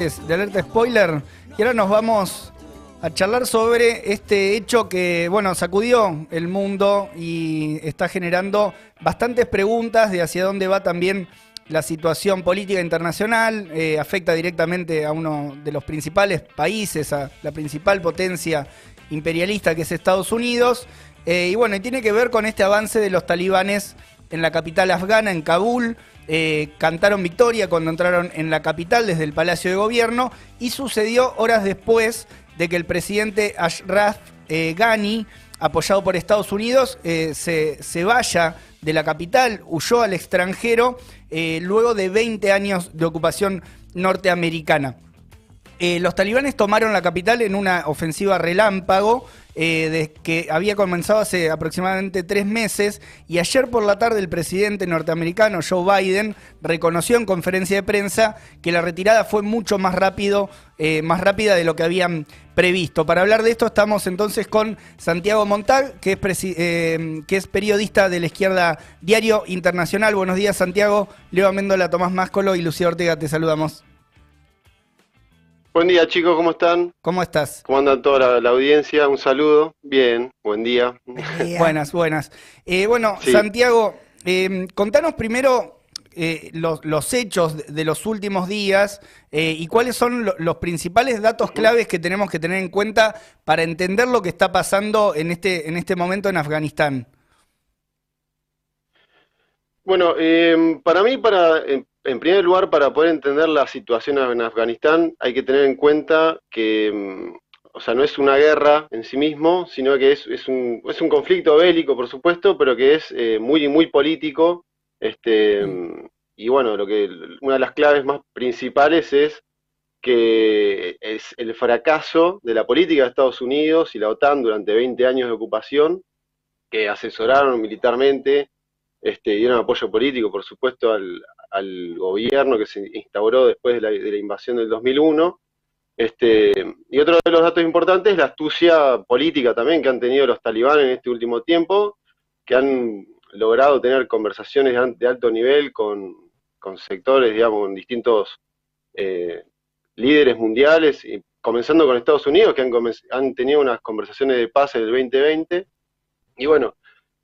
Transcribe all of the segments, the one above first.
de alerta spoiler y ahora nos vamos a charlar sobre este hecho que, bueno, sacudió el mundo y está generando bastantes preguntas de hacia dónde va también la situación política internacional, eh, afecta directamente a uno de los principales países, a la principal potencia imperialista que es Estados Unidos, eh, y bueno, tiene que ver con este avance de los talibanes en la capital afgana, en Kabul, eh, cantaron victoria cuando entraron en la capital desde el Palacio de Gobierno y sucedió horas después de que el presidente Ashraf eh, Ghani, apoyado por Estados Unidos, eh, se, se, vaya de la capital, huyó al extranjero luego de 20 años de ocupación norteamericana. los talibanes tomaron la capital en una ofensiva relámpago eh, que había comenzado hace aproximadamente tres meses y ayer por la tarde el presidente norteamericano Joe Biden reconoció en conferencia de prensa que la retirada fue mucho más rápido, eh, más rápida de lo que habían previsto. Para hablar de esto estamos entonces con Santiago Montag, que es, eh, que es periodista de la izquierda Diario Internacional. Buenos días Santiago, Leo Amendola, Tomás Máscolo y Lucía Ortega, te saludamos. Buen día chicos, ¿cómo están? ¿Cómo estás? ¿Cómo andan toda la, audiencia? Un saludo. Bien, buen día. buenas, buenas. Eh, bueno, Santiago, em, contanos primero eh, los, hechos de los últimos días eh, y cuáles son los principales datos claves que tenemos que tener en cuenta para entender lo que está pasando en este, en este momento en Afganistán. Bueno, para mí, para en primer lugar, para poder entender la situación en Afganistán, hay que tener en cuenta que, mm, o sea, no es una guerra en sí mismo, sino que es, es, un, es un, conflicto bélico, por supuesto, pero que es eh, muy, muy político. Este, mm, y bueno, lo que una de las claves más principales es que es el fracaso de la política de Estados Unidos y la OTAN durante 20 años de ocupación, que asesoraron militarmente, este, dieron apoyo político, por supuesto, al, al gobierno que se instauró después de la, invasión del 2001. Este, y otro de los datos importantes es la astucia política también que han tenido los talibanes en este último tiempo, que han logrado tener conversaciones de alto nivel con, sectores, digamos, con distintos eh, líderes mundiales, y comenzando con Estados Unidos, que han, han tenido unas conversaciones de paz en el 2020. Y bueno,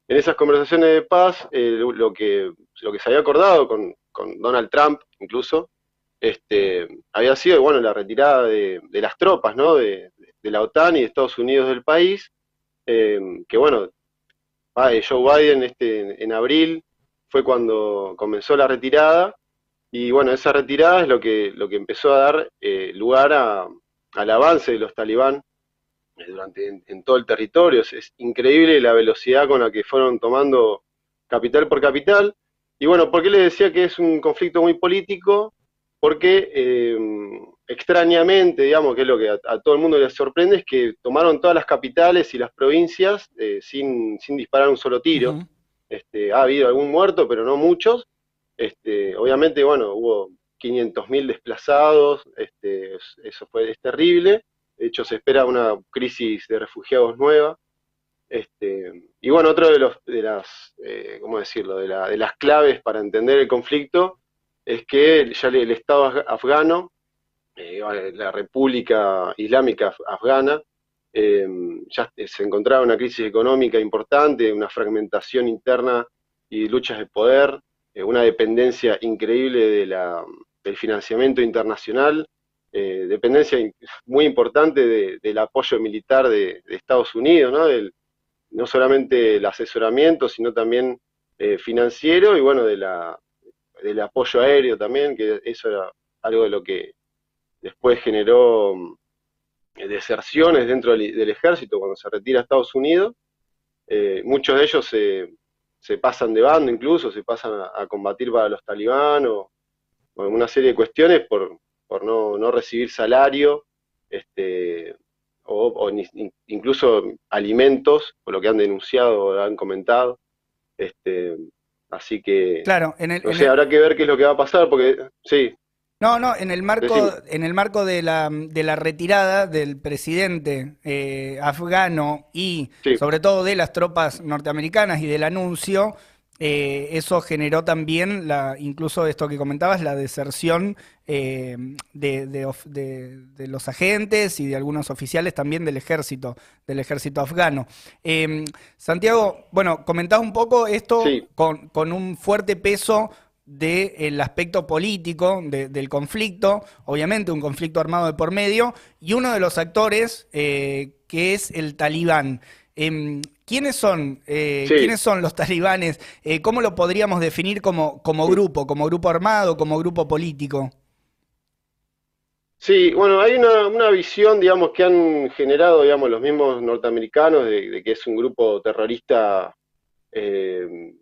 en esas conversaciones de paz, eh, lo, que, lo que se había acordado con, con Donald Trump incluso, este, había sido bueno la retirada de, las tropas ¿no? de, la OTAN y de Estados Unidos del país, eh, que bueno, Joe Biden este, en, abril fue cuando comenzó la retirada, y bueno, esa retirada es lo que, lo que empezó a dar eh, lugar al avance de los talibán eh, durante, en, todo el territorio. es increíble la velocidad con la que fueron tomando capital por capital. Y bueno, ¿por qué le decía que es un conflicto muy político? Porque eh, extrañamente, digamos, que es lo que a, todo el mundo le sorprende, es que tomaron todas las capitales y las provincias eh, sin, sin, disparar un solo tiro. este, ha habido algún muerto, pero no muchos. Este, obviamente, bueno, hubo 500.000 desplazados, este, eso fue, es terrible. De hecho, se espera una crisis de refugiados nueva. Este, y bueno, otro de, los, de las, eh, ¿cómo decirlo?, de, la, de, las claves para entender el conflicto es que ya el, Estado afgano, eh, la República Islámica Afgana, eh, ya se encontraba una crisis económica importante, una fragmentación interna y luchas de poder, una dependencia increíble de la, del financiamiento internacional, dependencia muy importante del apoyo militar de, de Estados Unidos, ¿no? Del, no solamente el asesoramiento, sino también eh, financiero y bueno, de la, del apoyo aéreo también, que eso era algo de lo que después generó mm, deserciones dentro del, ejército cuando se retira a Estados Unidos. Eh, muchos de ellos se, se, pasan de bando incluso, se pasan a, combatir para los talibán o, una serie de cuestiones por, por no, no recibir salario este, o, incluso alimentos, por lo que han denunciado o han comentado. Este, así que, claro, en el, habrá que ver qué es lo que va a pasar, porque sí. No, no, en el marco, en el marco de la, de la retirada del presidente eh, afgano y sobre todo de las tropas norteamericanas y del anuncio, eh, eso generó también, la, incluso esto que comentabas, la deserción eh, de, los agentes y de algunos oficiales también del ejército, del ejército afgano. Em, Santiago, bueno, comentás un poco esto con, con, un fuerte peso del aspecto político del conflicto, obviamente un conflicto armado de por medio, y uno de los actores eh, que es el talibán. Em, ¿Quiénes son, eh, ¿Quiénes son los talibanes? ¿Cómo lo podríamos definir como, como grupo, como grupo armado, como grupo político? Sí, bueno, hay una, visión, digamos, que han generado, digamos, los mismos norteamericanos de, que es un grupo terrorista eh,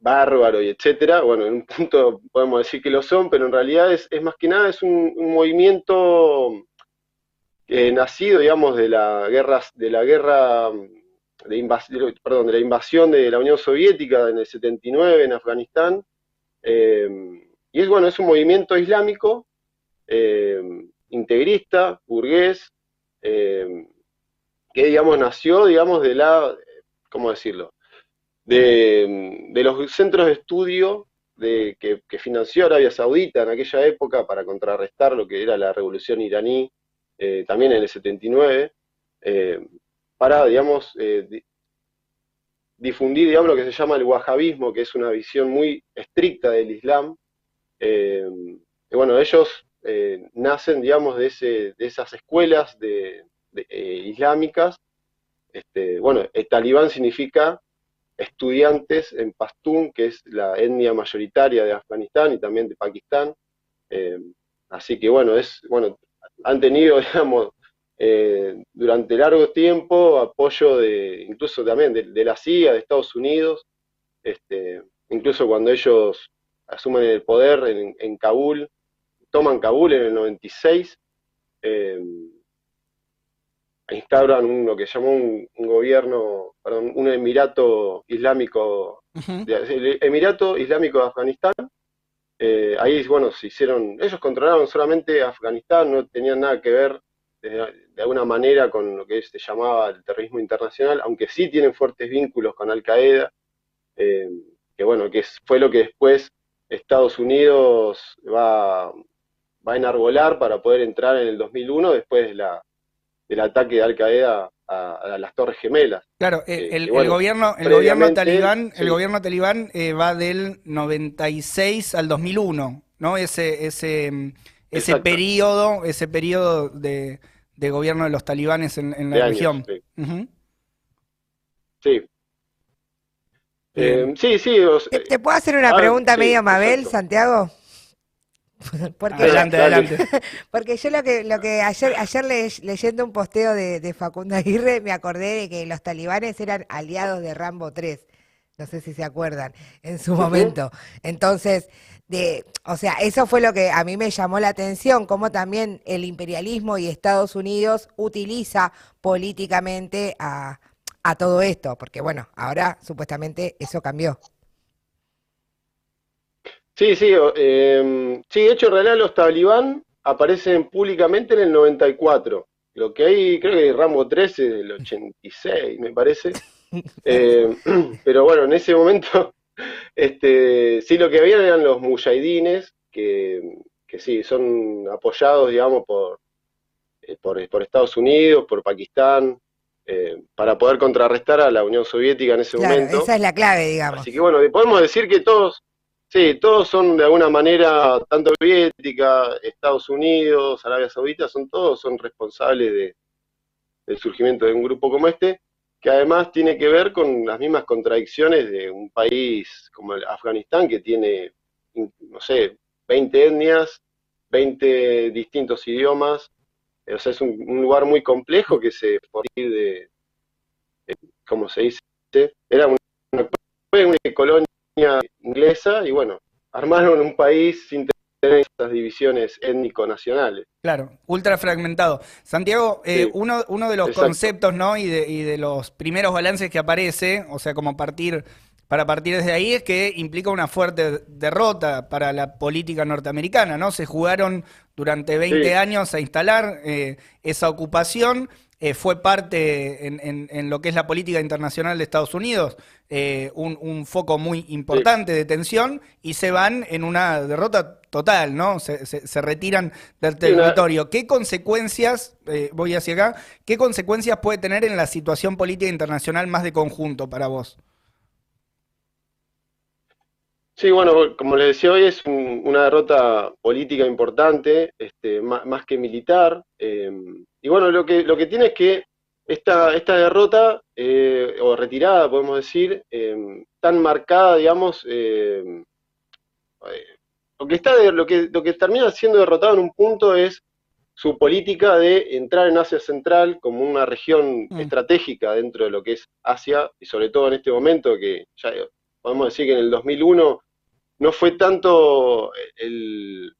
bárbaro y etcétera. Bueno, en un punto podemos decir que lo son, pero en realidad es, más que nada es un, movimiento nacido, digamos, de la guerra, de la guerra de, perdón, de la invasión de la Unión Soviética en el 79 en Afganistán. Eh, y es bueno, es un movimiento islámico, eh, integrista, burgués, eh, que digamos nació, digamos, de la, ¿cómo decirlo? De, los centros de estudio de, que, financió Arabia Saudita en aquella época para contrarrestar lo que era la revolución iraní, también en el 79 para, digamos, eh, difundir, digamos, lo que se llama el wahabismo, que es una visión muy estricta del Islam. Eh, y bueno, ellos eh, nacen, digamos, de, ese, de esas escuelas de, islámicas. Este, bueno, el talibán significa estudiantes en Pastún, que es la etnia mayoritaria de Afganistán y también de Pakistán. así que bueno, es, bueno, han tenido, digamos, eh, durante largo tiempo apoyo de, incluso también de, la CIA, de Estados Unidos, este, incluso cuando ellos asumen el poder en, Kabul, toman Kabul en el 96, eh, instauran lo que llamó un, gobierno, perdón, un emirato islámico, el Emirato Islámico de Afganistán, eh, ahí, bueno, se hicieron, ellos controlaban solamente Afganistán, no tenían nada que ver de, alguna manera con lo que se llamaba el terrorismo internacional, aunque sí tienen fuertes vínculos con Al Qaeda, eh, que bueno, que fue lo que después Estados Unidos va, va a enarbolar para poder entrar en el 2001 después de la, del ataque de Al Qaeda a, las Torres Gemelas. Claro, eh, el, gobierno, el gobierno talibán, el gobierno talibán eh, va del 96 al 2001, ¿no? Ese, ese, ese periodo, ese periodo de, de gobierno de los talibanes en, la región. Sí. Eh, sí. sí, ¿Te, puedo hacer una pregunta medio Mabel, Santiago? Porque, adelante, adelante. Porque yo lo que, lo que ayer, ayer leyendo un posteo de, de, Facundo Aguirre me acordé de que los talibanes eran aliados de Rambo 3. No sé si se acuerdan, en su momento. Entonces, de, o sea, eso fue lo que a mí me llamó la atención, cómo también el imperialismo y Estados Unidos utiliza políticamente a, todo esto, porque bueno, ahora supuestamente eso cambió. Sí, sí, eh, sí, de hecho en realidad los talibán aparecen públicamente en el 94, lo que hay, creo que Rambo 13 del 86, me parece. Eh, pero bueno, en ese momento este, sí, lo que habían eran los mujahidines, que, que sí, son apoyados, digamos, por, eh, por, Estados Unidos, por Pakistán, eh, para poder contrarrestar a la Unión Soviética en ese momento. Esa es la clave, digamos. Así que bueno, podemos decir que todos, sí, todos son de alguna manera, tanto Soviética, Estados Unidos, Arabia Saudita, son todos son responsables de, del surgimiento de un grupo como este que además tiene que ver con las mismas contradicciones de un país como el Afganistán, que tiene, no sé, 20 etnias, 20 distintos idiomas, o sea, es un, lugar muy complejo que se, por de, como se dice, era una, una colonia inglesa y bueno, armaron un país sin tener esas divisiones étnico-nacionales. Claro, ultra fragmentado. Santiago, eh, uno, uno, de los conceptos ¿no? y, de, y de los primeros balances que aparece, o sea, como partir para partir desde ahí es que implica una fuerte derrota para la política norteamericana, ¿no? Se jugaron durante 20 años a instalar eh, esa ocupación eh, fue parte en, lo que es la política internacional de Estados Unidos, eh, un, foco muy importante de tensión, y se van en una derrota total, ¿no? Se, retiran del territorio. ¿Qué consecuencias, eh, voy hacia acá, qué consecuencias puede tener en la situación política internacional más de conjunto para vos? Sí, bueno, como les decía hoy, es una derrota política importante, este, más, que militar. Em, y bueno, lo que, lo que tiene es que esta, esta derrota, eh, o retirada, podemos decir, em, tan marcada, digamos, em, eh, lo, que está lo, que, lo que termina siendo derrotado en un punto es su política de entrar en Asia Central como una región mm. estratégica dentro de lo que es Asia, y sobre todo en este momento que ya podemos decir que en el 2001 no fue tanto el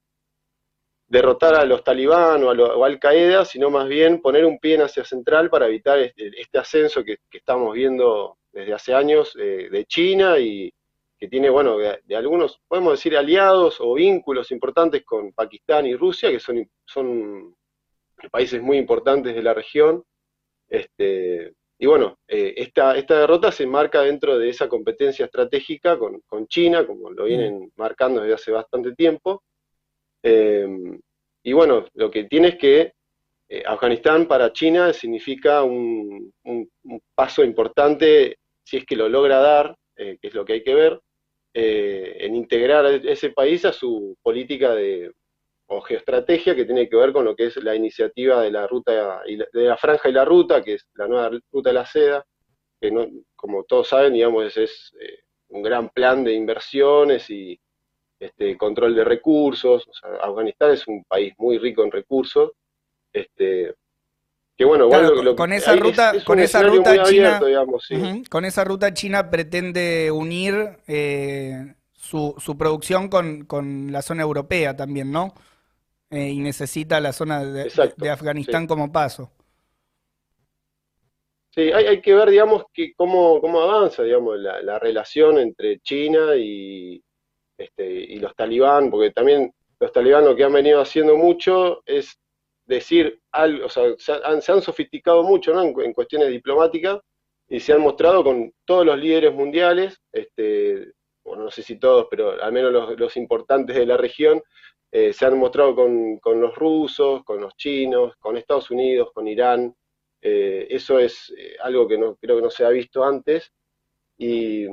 derrotar a los talibán o a, Al Qaeda, sino más bien poner un pie en Asia Central para evitar este, este ascenso que, estamos viendo desde hace años eh, de China y que tiene, bueno, de, algunos, podemos decir, aliados o vínculos importantes con Pakistán y Rusia, que son, son países muy importantes de la región. Este, y bueno, eh, esta, esta derrota se marca dentro de esa competencia estratégica con, China, como lo vienen marcando desde hace bastante tiempo. Eh, y bueno, lo que tiene es que eh, Afganistán para China significa un, paso importante, si es que lo logra dar, que es lo que hay que ver, en integrar ese país a su política de, o geoestrategia que tiene que ver con lo que es la iniciativa de la ruta de la franja y la ruta, que es la nueva ruta de la seda, que no, como todos saben, digamos, es, eh, un gran plan de inversiones y este, control de recursos. Afganistán es un país muy rico en recursos. Este, que bueno, con, esa ruta, con esa ruta China, con esa ruta China pretende unir eh, su, su producción con, con la zona europea también, ¿no? Eh, y necesita la zona de, Afganistán como paso. Sí, hay, que ver, digamos, que cómo, cómo avanza, digamos, la, relación entre China y, este, y los talibán, porque también los talibán lo que han venido haciendo mucho es decir algo, o sea, se han, se han sofisticado mucho ¿no? en, cuestiones diplomáticas y se han mostrado con todos los líderes mundiales, este, bueno, no sé si todos, pero al menos los, los importantes de la región, eh, se han mostrado con, los rusos, con los chinos, con Estados Unidos, con Irán. Eh, eso es eh, algo que no, creo que no se ha visto antes. Y,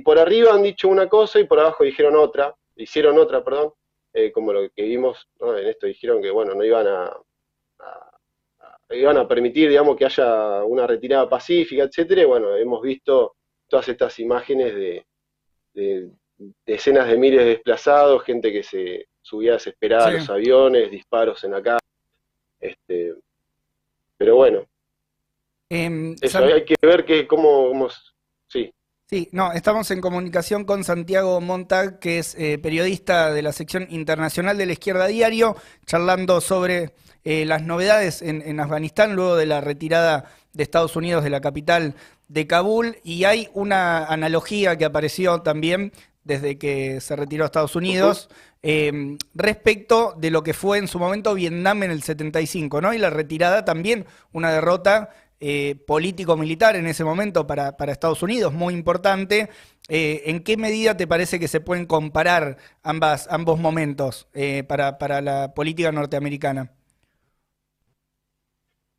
por arriba han dicho una cosa y por abajo dijeron otra, hicieron otra, perdón, como lo que vimos en esto, dijeron que bueno, no iban a, iban a permitir, digamos, que haya una retirada pacífica, etcétera. Y bueno, hemos visto todas estas imágenes de, de decenas de miles de desplazados, gente que se subía desesperada a los aviones, disparos en acá. Este, pero bueno. Em, eso, hay que ver que cómo, sí. Sí, no, estamos en comunicación con Santiago Montag, que es eh, periodista de la sección internacional de la Izquierda Diario, charlando sobre eh, las novedades en, en, Afganistán luego de la retirada de Estados Unidos de la capital de Kabul. Y hay una analogía que apareció también desde que se retiró a Estados Unidos, em, respecto de lo que fue en su momento Vietnam en el 75, ¿no? Y la retirada también, una derrota eh, político-militar en ese momento para, Estados Unidos, muy importante. Eh, ¿En qué medida te parece que se pueden comparar ambas, ambos momentos eh, para, para la política norteamericana?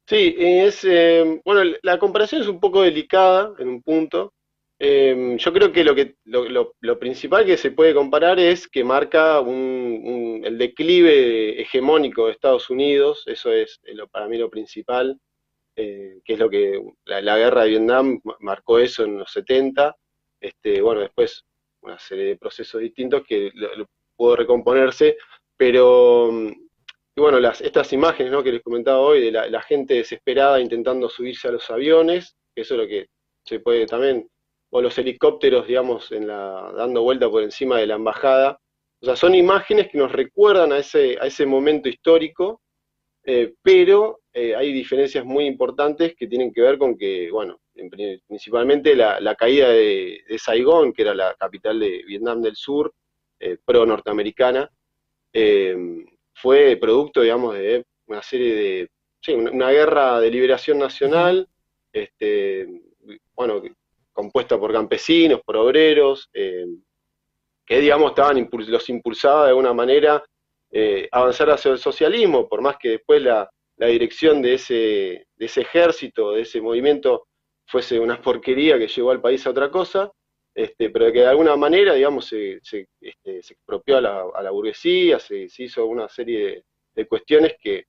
Sí, es, bueno, la comparación es un poco delicada en un punto, Em, yo creo que lo, que lo, principal que se puede comparar es que marca el declive hegemónico de Estados Unidos, eso es para mí lo principal, eh, que es lo que la, guerra de Vietnam marcó eso en los 70, este, bueno, después una serie de procesos distintos que pudo recomponerse, pero bueno, las, estas imágenes que les comentaba hoy de la, la gente desesperada intentando subirse a los aviones, eso es lo que se puede también o los helicópteros, digamos, en la, dando vuelta por encima de la embajada. O sea, son imágenes que nos recuerdan a ese, a ese momento histórico, eh, pero eh, hay diferencias muy importantes que tienen que ver con que, bueno, principalmente la, caída de, Saigón, que era la capital de Vietnam del Sur, eh, pro-norteamericana, fue producto, digamos, de una serie de sí, una, guerra de liberación nacional, este, bueno, compuesta por campesinos, por obreros, eh, que digamos estaban los impulsaba de alguna manera eh, avanzar hacia el socialismo, por más que después la, dirección de ese, ejército, de ese movimiento, fuese una porquería que llevó al país a otra cosa, este, pero que de alguna manera, digamos, se, se, este, expropió a la, burguesía, se, hizo una serie de, cuestiones que,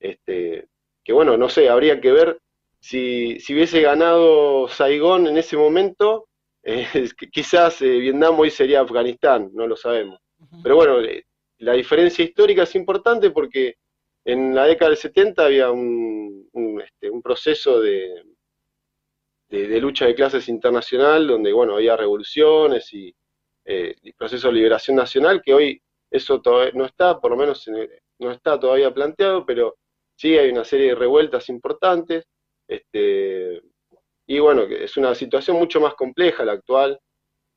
este, que, bueno, no sé, habría que ver si, si hubiese ganado Saigón en ese momento, eh, quizás eh, Vietnam hoy sería Afganistán, no lo sabemos. Pero bueno, eh, la diferencia histórica es importante porque en la década del 70 había un, este, proceso de, de, lucha de clases internacional donde, bueno, había revoluciones y, proceso de liberación nacional que hoy eso todavía no está, por lo menos no está todavía planteado, pero sí hay una serie de revueltas importantes. Este, y bueno, es una situación mucho más compleja la actual.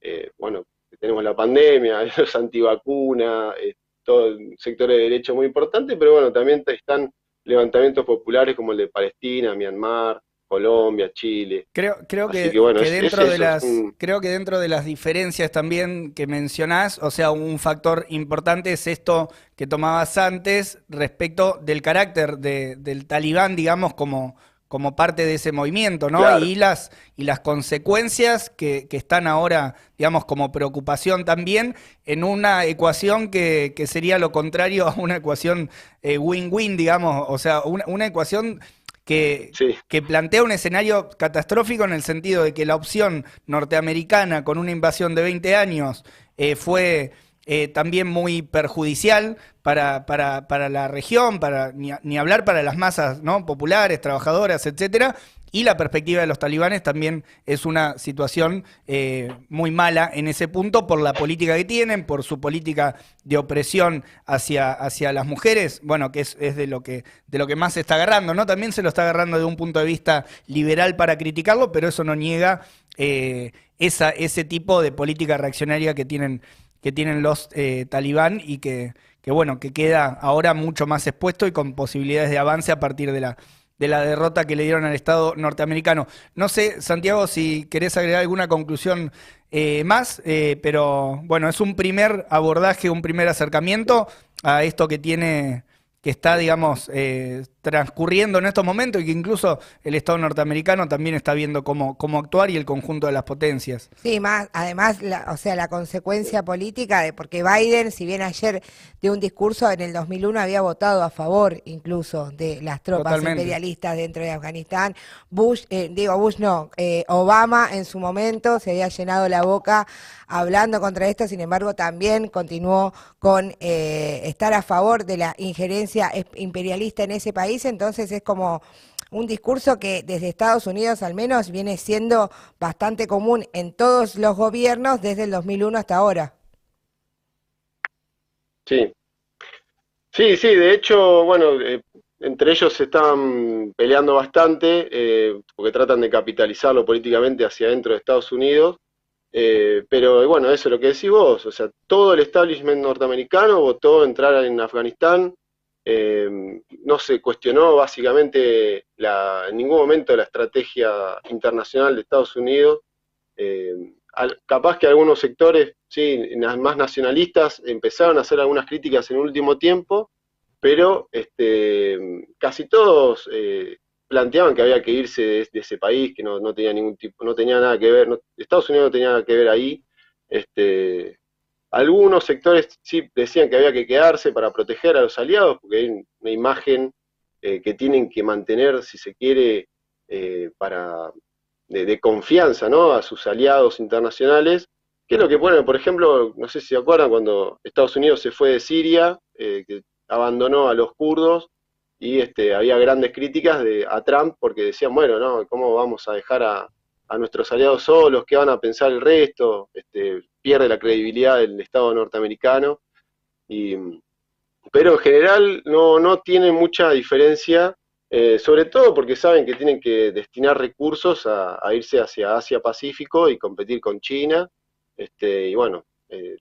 Eh, bueno, tenemos la pandemia, los antivacunas, eh, todo el sector de derecho muy importante, pero bueno, también están levantamientos populares como el de Palestina, Myanmar, Colombia, Chile. Creo, creo que, dentro de las, creo que dentro de las diferencias también que mencionás, o sea, un factor importante es esto que tomabas antes respecto del carácter del talibán, digamos, como, como parte de ese movimiento, ¿no? Y, las, y las consecuencias que, están ahora, digamos, como preocupación también en una ecuación que, sería lo contrario a una ecuación eh, win-win, digamos, o sea, una, ecuación que, que, plantea un escenario catastrófico en el sentido de que la opción norteamericana con una invasión de 20 años eh, fue eh, también muy perjudicial para, para, para la región, para ni, hablar para las masas ¿no? populares, trabajadoras, etcétera. Y la perspectiva de los talibanes también es una situación eh, muy mala en ese punto por la política que tienen, por su política de opresión hacia, hacia las mujeres, bueno, que es, es, de, lo que, de lo que más se está agarrando, ¿no? También se lo está agarrando de un punto de vista liberal para criticarlo, pero eso no niega eh, esa, ese tipo de política reaccionaria que tienen que tienen los eh, talibán y que, que, bueno, que queda ahora mucho más expuesto y con posibilidades de avance a partir de la, de la derrota que le dieron al Estado norteamericano. No sé, Santiago, si querés agregar alguna conclusión eh, más, eh, pero bueno, es un primer abordaje, un primer acercamiento a esto que tiene que está, digamos, eh, transcurriendo en estos momentos y que incluso el Estado norteamericano también está viendo cómo, cómo actuar y el conjunto de las potencias. Sí, más, además, la, o sea, la consecuencia política de, porque Biden, si bien ayer dio un discurso en el 2001, había votado a favor incluso de las tropas imperialistas dentro de Afganistán, Bush, eh, digo, Bush no, eh, Obama en su momento se había llenado la boca hablando contra esto, sin embargo, también continuó con estar a favor de la injerencia imperialista en ese país entonces es como un discurso que desde Estados Unidos al menos viene siendo bastante común en todos los gobiernos desde el 2001 hasta ahora. Sí, sí, sí, de hecho, bueno, eh, entre ellos se están peleando bastante eh, porque tratan de capitalizarlo políticamente hacia adentro de Estados Unidos. Eh, pero bueno, eso es lo que decís vos, o sea, todo el establishment norteamericano votó entrar en Afganistán, eh, no se cuestionó básicamente en ningún momento la estrategia internacional de Estados Unidos. Eh, capaz que algunos sectores sí, más nacionalistas empezaron a hacer algunas críticas en último tiempo, pero este, casi todos eh, planteaban que había que irse de, ese país, que no, tenía ningún tipo, no tenía nada que ver, Estados Unidos no tenía nada que ver ahí. Este, algunos sectores sí decían que había que quedarse para proteger a los aliados, porque hay una imagen eh, que tienen que mantener, si se quiere, eh, para de, confianza ¿no? a sus aliados internacionales, que es lo que ponen, por ejemplo, no sé si se acuerdan, cuando Estados Unidos se fue de Siria, eh, que abandonó a los kurdos, y este, había grandes críticas de, a Trump porque decían, bueno, ¿no? ¿cómo vamos a dejar a, a nuestros aliados solos? ¿Qué van a pensar el resto? Este, pierde la credibilidad del Estado norteamericano. Y, pero en general no, no tiene mucha diferencia, eh, sobre todo porque saben que tienen que destinar recursos a, irse hacia Asia-Pacífico y competir con China. Este, y bueno, eh,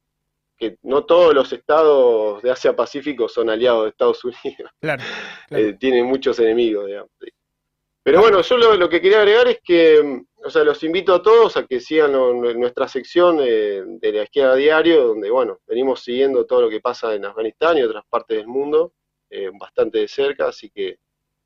que no todos los estados de Asia Pacífico son aliados de Estados Unidos. Claro. Eh, tienen muchos enemigos, digamos. Pero bueno, yo lo, que quería agregar es que, o sea, los invito a todos a que sigan nuestra sección de la izquierda diario, donde, bueno, venimos siguiendo todo lo que pasa en Afganistán y otras partes del mundo, eh, bastante de cerca, así que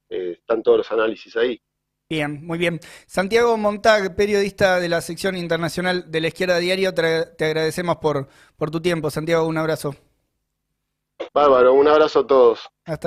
eh, están todos los análisis ahí. Bien, muy bien. Santiago Montag, periodista de la sección internacional de la Izquierda Diario, te, agradecemos por, por tu tiempo. Santiago, un abrazo. Bárbaro, un abrazo a todos. Hasta